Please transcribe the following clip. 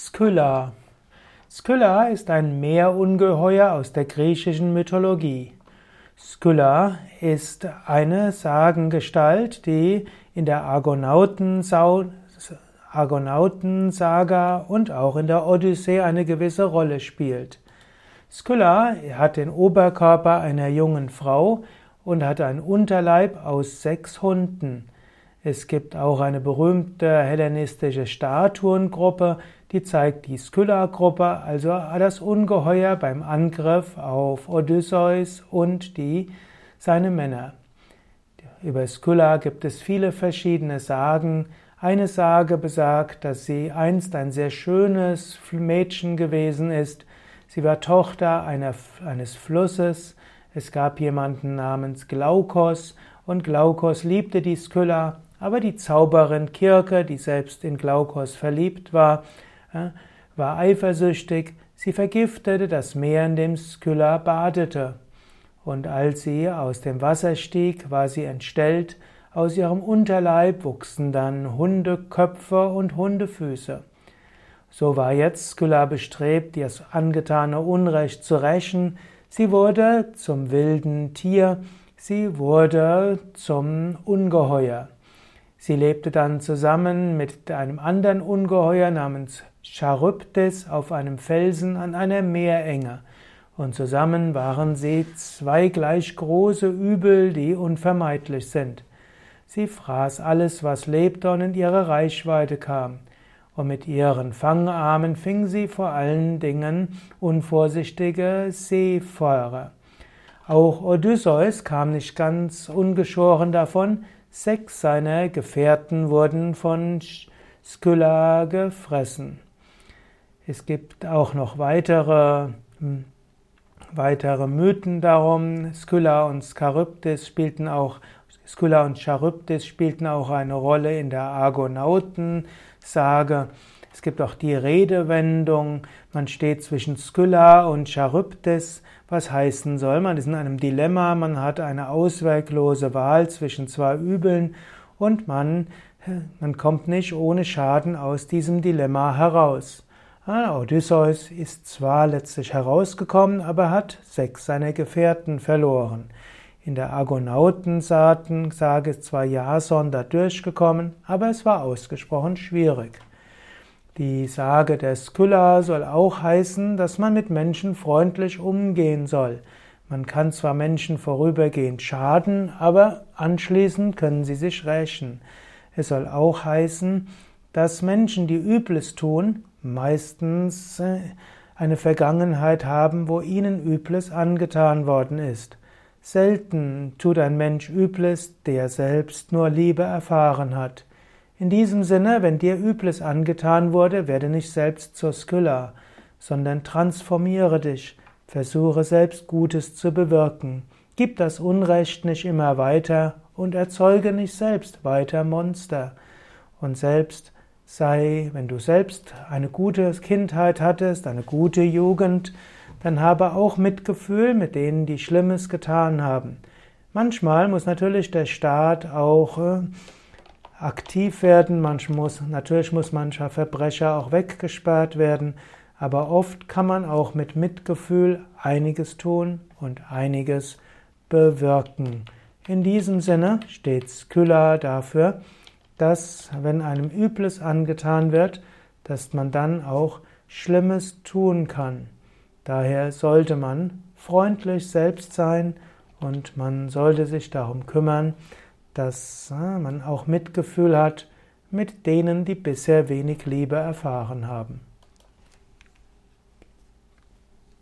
Skylla. Skylla ist ein Meerungeheuer aus der griechischen Mythologie. Skylla ist eine Sagengestalt, die in der Argonautensaga und auch in der Odyssee eine gewisse Rolle spielt. Skylla hat den Oberkörper einer jungen Frau und hat einen Unterleib aus sechs Hunden. Es gibt auch eine berühmte hellenistische Statuengruppe, die zeigt die Skylla-Gruppe, also das Ungeheuer beim Angriff auf Odysseus und die, seine Männer. Über Skylla gibt es viele verschiedene Sagen. Eine Sage besagt, dass sie einst ein sehr schönes Mädchen gewesen ist. Sie war Tochter einer, eines Flusses. Es gab jemanden namens Glaukos und Glaukos liebte die Skylla aber die Zauberin Kirke, die selbst in Glaukos verliebt war, war eifersüchtig. Sie vergiftete das Meer, in dem Skylla badete. Und als sie aus dem Wasser stieg, war sie entstellt. Aus ihrem Unterleib wuchsen dann Hundeköpfe und Hundefüße. So war jetzt Skylla bestrebt, ihr angetane Unrecht zu rächen. Sie wurde zum wilden Tier, sie wurde zum Ungeheuer. Sie lebte dann zusammen mit einem anderen Ungeheuer namens Charybdis auf einem Felsen an einer Meerenge. Und zusammen waren sie zwei gleich große Übel, die unvermeidlich sind. Sie fraß alles, was lebte und in ihre Reichweite kam. Und mit ihren Fangarmen fing sie vor allen Dingen unvorsichtige Seefeuer. Auch Odysseus kam nicht ganz ungeschoren davon, Sechs seiner Gefährten wurden von Skylla gefressen. Es gibt auch noch weitere, hm, weitere Mythen darum. Skylla und Charybdis spielten auch Skylla und Charybdis spielten auch eine Rolle in der Argonautensage. Es gibt auch die Redewendung, man steht zwischen Skylla und Charybdis, was heißen soll, man ist in einem Dilemma, man hat eine ausweglose Wahl zwischen zwei Übeln und man, man kommt nicht ohne Schaden aus diesem Dilemma heraus. Odysseus ist zwar letztlich herausgekommen, aber hat sechs seiner Gefährten verloren. In der Argonautensage ist zwar Jason da durchgekommen, aber es war ausgesprochen schwierig. Die Sage der Skylla soll auch heißen, dass man mit Menschen freundlich umgehen soll. Man kann zwar Menschen vorübergehend schaden, aber anschließend können sie sich rächen. Es soll auch heißen, dass Menschen, die Übles tun, meistens äh, eine Vergangenheit haben, wo ihnen Übles angetan worden ist. Selten tut ein Mensch Übles, der selbst nur Liebe erfahren hat. In diesem Sinne, wenn dir Übles angetan wurde, werde nicht selbst zur Skylla, sondern transformiere dich, versuche selbst Gutes zu bewirken. Gib das Unrecht nicht immer weiter und erzeuge nicht selbst weiter Monster. Und selbst sei, wenn du selbst eine gute Kindheit hattest, eine gute Jugend, dann habe auch Mitgefühl mit denen, die Schlimmes getan haben. Manchmal muss natürlich der Staat auch äh, aktiv werden. Manch muss, natürlich muss mancher Verbrecher auch weggesperrt werden, aber oft kann man auch mit Mitgefühl einiges tun und einiges bewirken. In diesem Sinne steht Skylla dafür, dass, wenn einem Übles angetan wird, dass man dann auch Schlimmes tun kann. Daher sollte man freundlich selbst sein und man sollte sich darum kümmern, dass man auch Mitgefühl hat mit denen, die bisher wenig Liebe erfahren haben.